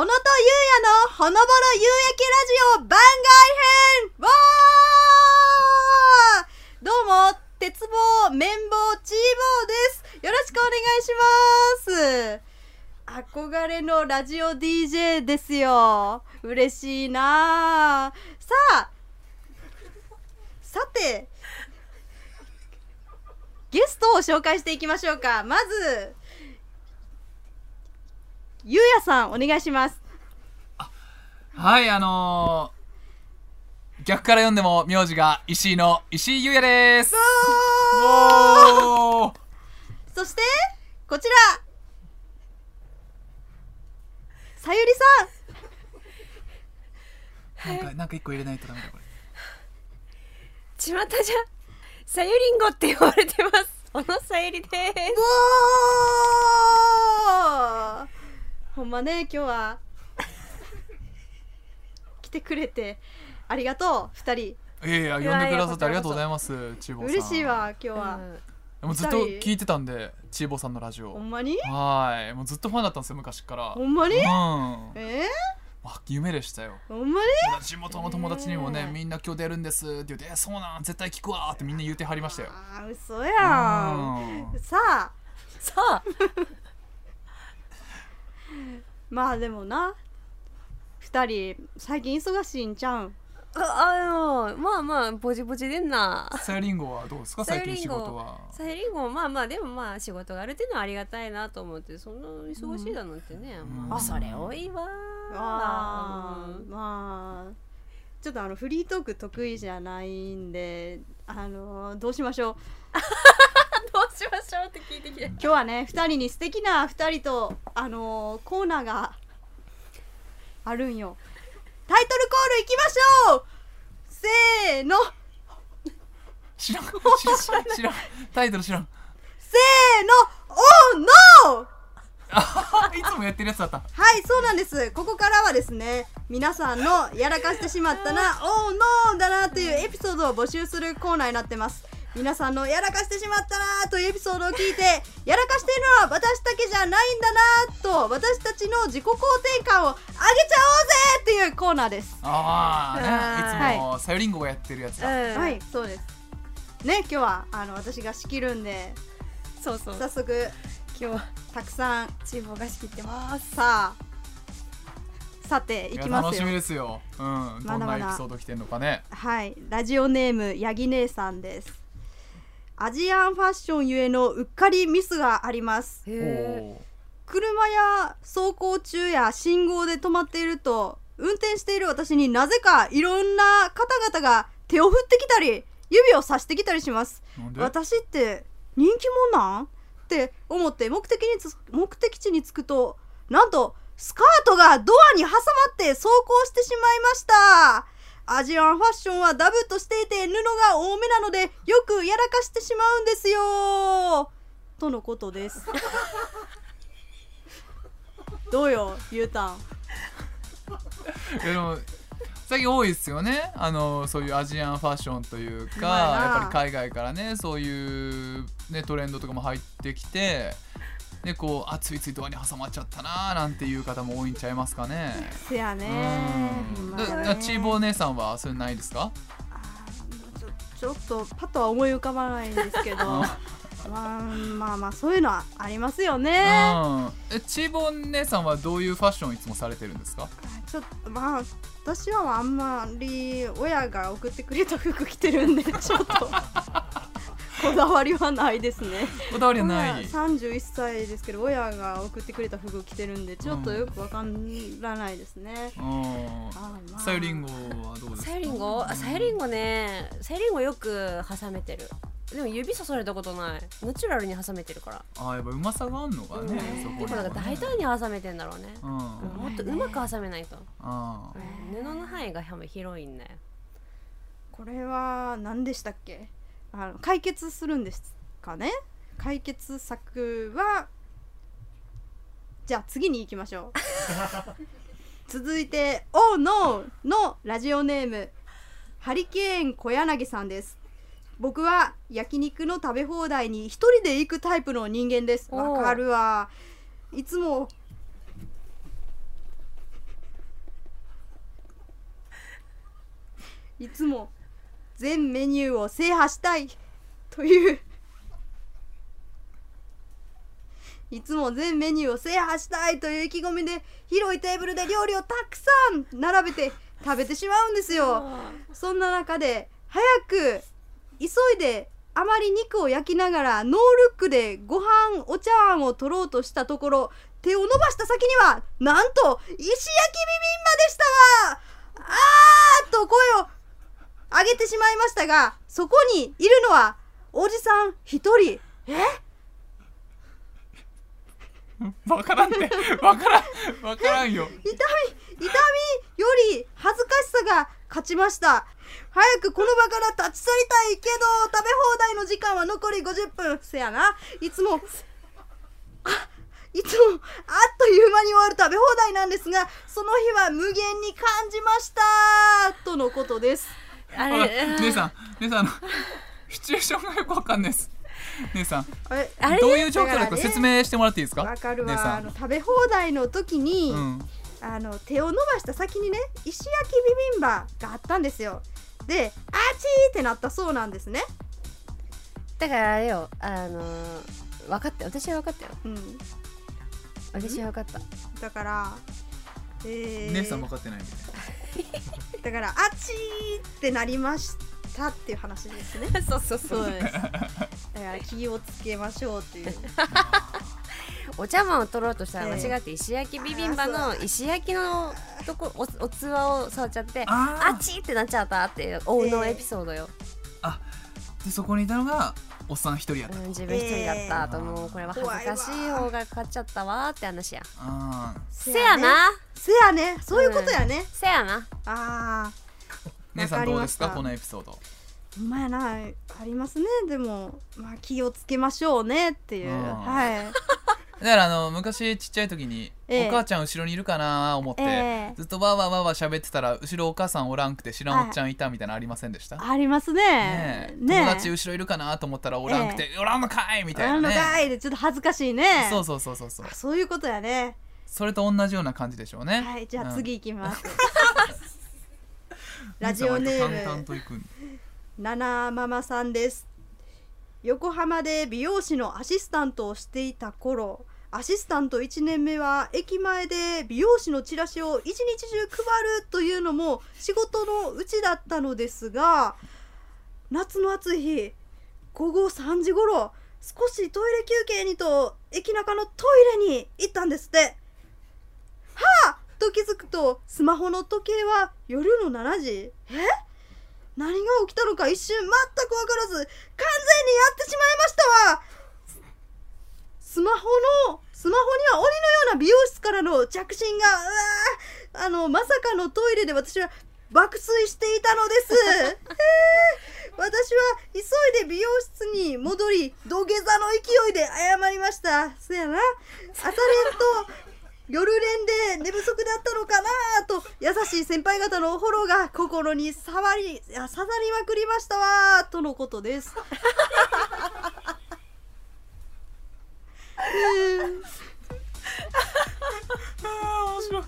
小野とゆうやのほのぼろ夕焼けラジオ番外編わーどうも、鉄棒、綿棒、チーボーです。よろしくお願いします。憧れのラジオ DJ ですよ。嬉しいなあさあ、さて、ゲストを紹介していきましょうか。まず、ゆうやさん、お願いします。はい、あのー、逆から読んでも名字が石井の石井優也です。おーそして、こちら、さゆりさん。なんか、なんか一個入れないとダメだこれ。巷じゃさゆりんごって言われてます小野さゆりですおーほんまね、今日は、来てくれて、ありがとう、二人。いやいや、呼んでくださってありがとうございます、ちーぼーさん。嬉しい。わ、今日は。もうずっと聞いてたんで、ちーぼーさんのラジオ。ほんまに？はい、もうずっとファンだったんですよ、昔から。ほんまに？うん。え？あ夢でしたよ。ー、ほんまに？地元の友達にもね、みんな今日出るんですって言って、え、そうなん、絶対聞くわってみんな言ってはりましたよ。あー、嘘やん。うんさあ、さあ まあでもな、二人、最近忙しいんちゃうん？ああのまあまあぼちぼちでんな。さゆりんごはどうですか？最近りんご仕事は。さゆりんごもまあまあでもまあ仕事があるっていうのはありがたいなと思ってそんな忙しいだなんてね、ん。まあそれ多いわあうんーまあ。ちょっとあのフリートーク得意じゃないんであのどうしましょう？しましょうって聞いてきて。今日はね2人に素敵な2人とあのコーナーがあるんよ。タイトルコールいきましょう。せーの。知らん。知らん。知らん。タイトル知らん。せーの。オーノーあいつもやってるやつだった。はい、そうなんです。ここからはですね、皆さんのやらかしてしまったな、おーノーだなというエピソードを募集するコーナーになってます。皆さんのやらかしてしまったなというエピソードを聞いて、やらかしているのは私だけじゃないんだなと、私たちの自己肯定感を上げちゃおうぜっていうコーナーです。ああねはい。いつもさゆりんごがやってるやつだ、うん。はい、そうです。ね、今日はあの私が仕切るんで、そうそう。早速今日はたくさんチーボが仕切ってます。さあ、さていきますよ。楽しみ。ですよ。うん。まだどんまだなエピソード来てんのかね。はい、ラジオネームヤギ姉さんです。アジアンファッションゆえのうっかりミスがあります。車や走行中や信号で止まっていると、運転している私になぜかいろんな方々が手を振ってきたり、指をさしてきたりします。私って人気者なん？って思って目的につ目的地に着くとなんとスカートがドアに挟まって走行してしまいましたアジアンファッションはダブとしていて布が多めなのでよくやらかしてしまうんですよ。とのことです。どうよゆうたんいやでも最近多いですよね。あのそういうアジアンファッションというかやっぱり海外からねそういう、ね、トレンドとかも入ってきてでこうあついついドアに挟まっちゃったなーなんていう方も多いんちゃいますかね。せやね。うん。ま。あね。だだチーボー姉さんはそれないですか？ちょちょっとパッとは思い浮かばないんですけど。まあまあまあそういうのはありますよね。うん。えチーボー姉さんはどういうファッションをいつもされてるんですか？ちょっとまあ私はあんまり親が送ってくれた服着てるんでちょっとこだわりはないですね。こだわりはない。親31歳ですけど親が送ってくれた服着てるんでちょっとよくわからないですね、うん。あまあ。さゆりんごはどうですか？さゆりんご？あさゆりんごね。さゆりんごよく挟めてる。でも指さされたことない。ナチュラルに挟めてるから。あやっぱうまさがあんのかね、うん。そこに。結構なんか大胆に挟めてんだろうね、うん、もっとうまく挟めないと、あ布の範囲が広いんだよ。これは何でしたっけ？あの解決するんですかね。解決策はじゃあ次に行きましょう。続いて「おーのー」のラジオネームハリケーン小柳さんです。僕は焼肉の食べ放題に一人で行くタイプの人間です。わかるわ。いつもいつも全メニューを制覇したい。という。いつも全メニューを制覇したい。という意気込みで広いテーブルで料理をたくさん並べて食べてしまうんですよ。そんな中で早く急いであまり肉を焼きながらノールックでご飯お茶碗を取ろうとしたところ手を伸ばした先にはなんと石焼きビビンバでした。わあーっと声を上げてしまいましたがそこにいるのはおじさん一人。え？わからんって。わからん。わからんよ。痛み痛みより恥ずかしさが勝ちました。早くこの場から立ち去りたいけど食べ放題の時間は残り50分せやな。いつもあいつもあっという間に終わる食べ放題なんですがその日は無限に感じました。とのことですあれ姉さん姉さんあのシチュエーションがよくわかんないです。姉さん。あれどういう状況だか説明してもらっていいですか？わかる姉さん。わあの食べ放題の時に、うん。あの手を伸ばした先にね石焼きビビンバがあったんですよ。であちーってなったそうなんですね。だからあれよあのー分かったよ。私は分かったよ。うん。私は分かった。だからえー、姉さん分かってないみたい だからあちーってなりましたっていう話ですね。そうそうそう。ですだから気をつけましょうっていう。お茶碗を取ろうとしたらええ。間違って石焼きビビンバの石焼きのとこおお器を触っちゃってああっちってなっちゃったっていう大のエピソードよ、でそこにいたのがおっさん一人やった、うん、自分一人だったとええもうこれは恥ずかしい方が勝っちゃったわって話やあせやな。せやね。そういうことやね、せやな。ああー。姉さんどうですかわかりました。このエピソード。ほんまやな。ありますね。でもまあ気をつけましょうねっていう。うん。はいだからあの昔ちっちゃい時に、ええ。お母ちゃん後ろにいるかな思って、ええ。ずっとわーわーわーわー喋ってたら後ろお母さんおらんくて知らんおっちゃんいたみたいなのありませんでした、ありますね。ねえ。ね友達後ろいるかなと思ったらおらんくて、おらんのかいみたいあなんねのかいでちょっと恥ずかしいね。そうそうそうそうそう。あそういうことやね。それと同じような感じでしょうね。はいじゃあうん次いきます、ラジオネーム。と行く。んナナママさんです。横浜で美容師のアシスタントをしていた頃アシスタント1年目は駅前で美容師のチラシを一日中配るというのも仕事のうちだったのですが夏の暑い日午後3時頃少しトイレ休憩にと駅中のトイレに行ったんですって。はあと気づくとスマホの時計は夜の7時。え？何が起きたのか一瞬全く分からず完全にやってしまいましたわ！スマホのスマホには鬼のような美容室からの着信がうわあのまさかのトイレで私は爆睡していたのです、えー私は急いで美容室に戻り土下座の勢いで謝りました。そやな。朝練と夜練で寝不足だったのかなと優しい先輩方のフォローが心に触り刺さりまくりましたわとのことです。うんあー面白い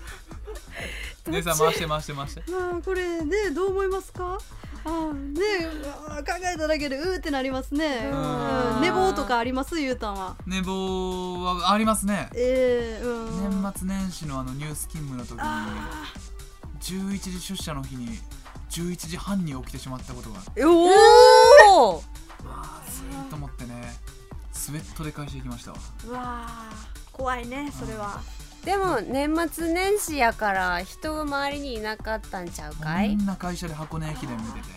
姉さん回して回して回して。まあこれねどう思いますか？ああね考えただけでうーってなりますね、うん。うん。寝坊とかあります？ゆうたんは。寝坊はありますね。ええうん。年末年始のあのニュース勤務の時にあ11時出社の日に11時半に起きてしまったことがおおスウェットで会社行きましたわ。わあ怖いねそれは。でも年末年始やから人が周りにいなかったんちゃうかい？みんな会社で箱根駅伝見てて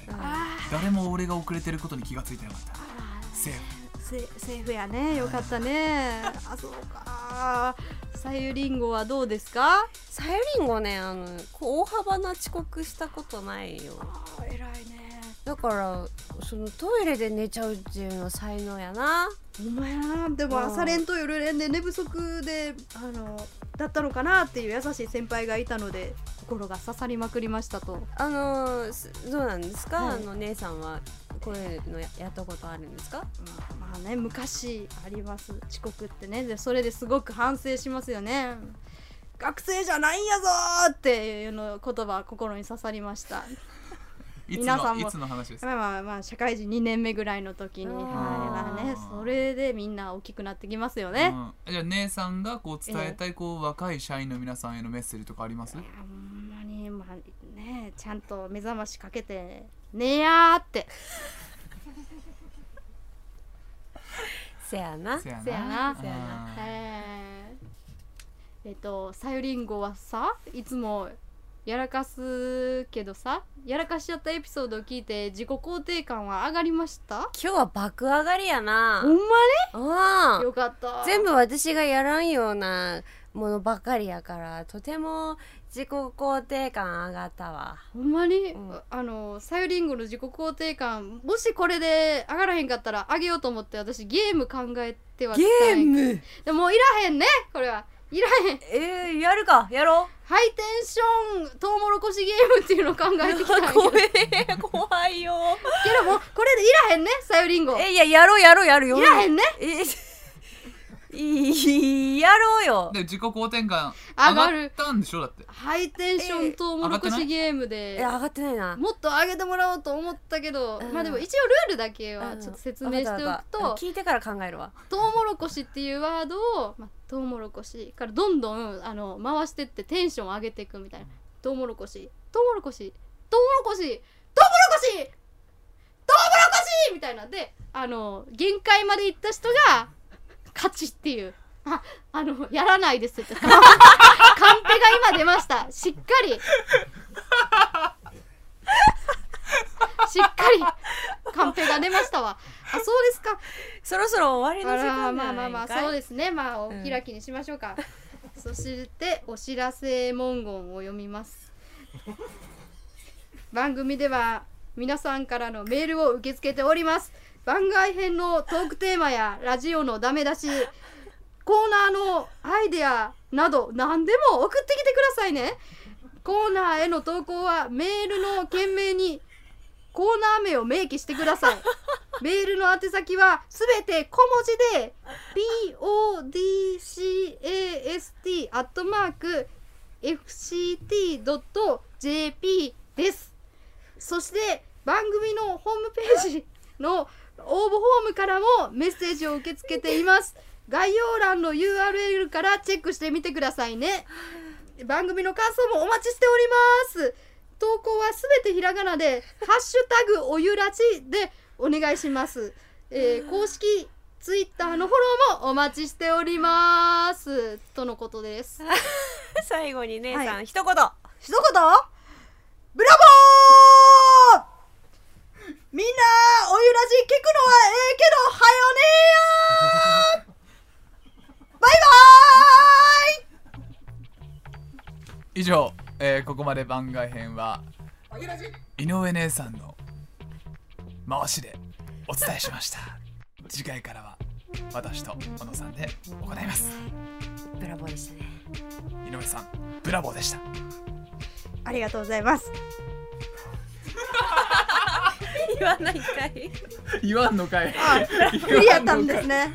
誰も俺が遅れてることに気がついてなかった。セーフ。セセーフ。やね。よかったね。あそうか。さゆりんごはどうですか？さゆりんごねあのこう大幅な遅刻したことないよ。偉いね。だからそのトイレで寝ちゃうっていうのは才能やなお前なでもうん。朝練と夜練で寝不足であのだったのかなっていう優しい先輩がいたので心が刺さりまくりましたと。あのすどうなんですか、はいあの姉さんはこういうのややったことあるんですか？まあね昔あります。遅刻ってね。でそれですごく反省しますよね。学生じゃないんやぞーっていうの言葉は心に刺さりました皆さんものいつの話ですか？まあまあまあ社会人2年目ぐらいの時にまあねそれでみんな大きくなってきますよね、うん、じゃあ姉さんがこう伝えたいこう若い社員の皆さんへのメッセージとかあります？いやほんまにまあねちゃんと目覚ましかけてねやーって。せやな。せやな。せやな。せやな。えー。えっとさゆりんごはさいつもやらかすけどさやらかしちゃったエピソードを聞いて自己肯定感は上がりました？今日は爆上がりやな。ほんうん。まによかった。全部私がやらんようなものばかりやからとても自己肯定感上がったわ。ほんまに、うん。あのさゆりんごの自己肯定感もしこれで上がらへんかったら上げようと思って私ゲーム考えてはきたんやム？でももういらへんねこれはいらへん。えー、やるか。やろハイテンショントウモロコシゲームっていうのを考えてきたんやけど。怖え怖いよ。けどもうこれでいらへんね。さゆりんごいえいややろうやろうやるよ。らへんね。えいやろうよ。で自己肯定感上がる。ったんでしょ？だって。ハイテンショントウモロコシゲームえで上がってないな。もっと上げてもらおうと思ったけど、うん。まあでも一応ルールだけはちょっと説明しておくとた聞いてから考えるわ。トウモロコシっていうワードを、まあ、トウモロコシからどんどんあの回してってテンション上げていくみたいな。トウモロコシ。トウモロコシ。トウモロコシ。トウモロコシ。トウモロコシ。みたいな。んであの限界まで行った人が勝ちっていう。ああのやらないですって。カンペが今出ました。しっかり。しっかり。カンペが出ましたわ。あそうですか。そろそろ終わりのあ時間まあまあまあそうでですね。まあおうん。開きにしましょうか、そしてお知らせ文言を読みます。番組では皆さんからのメールを受け付けております番外編のトークテーマやラジオのダメ出しコーナーのアイデアなど何でも送ってきてくださいね。コーナーへの投稿はメールの件名にコーナー名を明記してください。メールの宛先はすべて小文字で podcast アットマーク fct.jp です。そして番組のホームページの応募フォームからもメッセージを受け付けています。概要欄の URL からチェックしてみてくださいね。番組の感想もお待ちしております。投稿はすべてひらがなで「ハッシュタグおゆらち」でお願いします、えー公式ツイッターのフォローもお待ちしております。とのことです。最後に姉さん、はい。一言。一言？ブラボーみんなおゆらじ聞くのはええけどはよねーバイバーイ以上、えーここまで番外編は井上姉さんの回しでお伝えしました。次回からは私と小野さんで行います。ブラボーでしたね。井上さんブラボーでした。ありがとうございます言わないかい。言わんのかい。あ無理やったんですね